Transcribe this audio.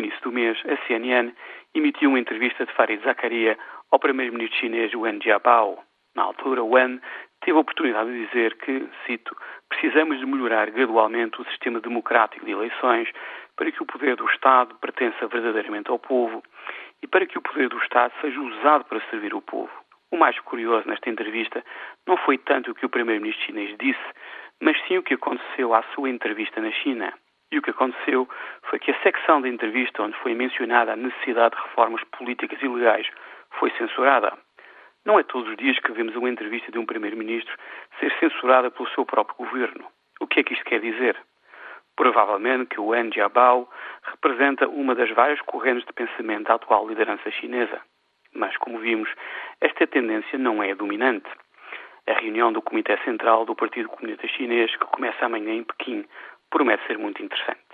início do mês, a CNN emitiu uma entrevista de Farid Zakaria ao primeiro-ministro chinês Wen Jiabao. Na altura, Wen teve a oportunidade de dizer que, cito, precisamos de melhorar gradualmente o sistema democrático de eleições para que o poder do Estado pertença verdadeiramente ao povo e para que o poder do Estado seja usado para servir o povo. O mais curioso nesta entrevista não foi tanto o que o primeiro-ministro chinês disse, mas sim o que aconteceu à sua entrevista na China. E o que aconteceu foi que a secção da entrevista onde foi mencionada a necessidade de reformas políticas e legais foi censurada. Não é todos os dias que vemos uma entrevista de um primeiro-ministro ser censurada pelo seu próprio governo. O que é que isto quer dizer? Provavelmente que o Wen Jiabao representa uma das várias correntes de pensamento da atual liderança chinesa. Mas, como vimos, esta tendência não é dominante. A reunião do Comitê Central do Partido Comunista Chinês, que começa amanhã em Pequim, promete ser muito interessante.